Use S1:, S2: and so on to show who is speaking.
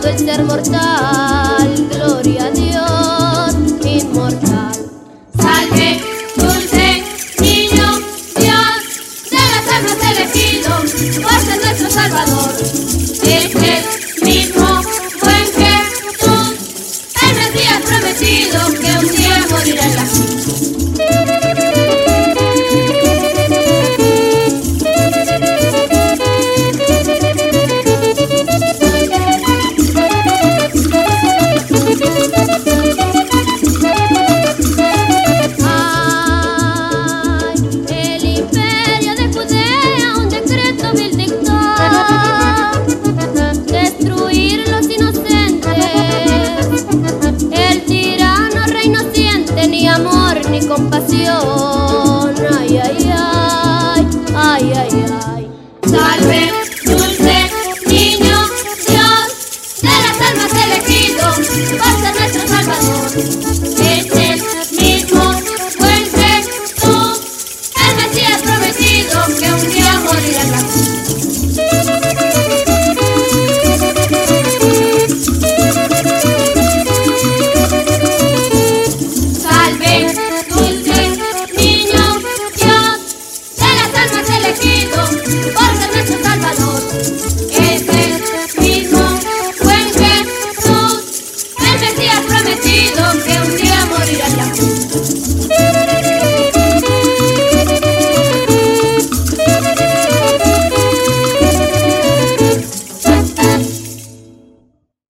S1: todo el ser mortal, gloria a Dios inmortal. Salve, dulce niño, Dios de las almas elegido, por nuestro Salvador. Este es el mismo buen Jesús, el Mesías prometido. ni compasión. Ay, ay, ay, ay, ay, ay. Salve. olvido que un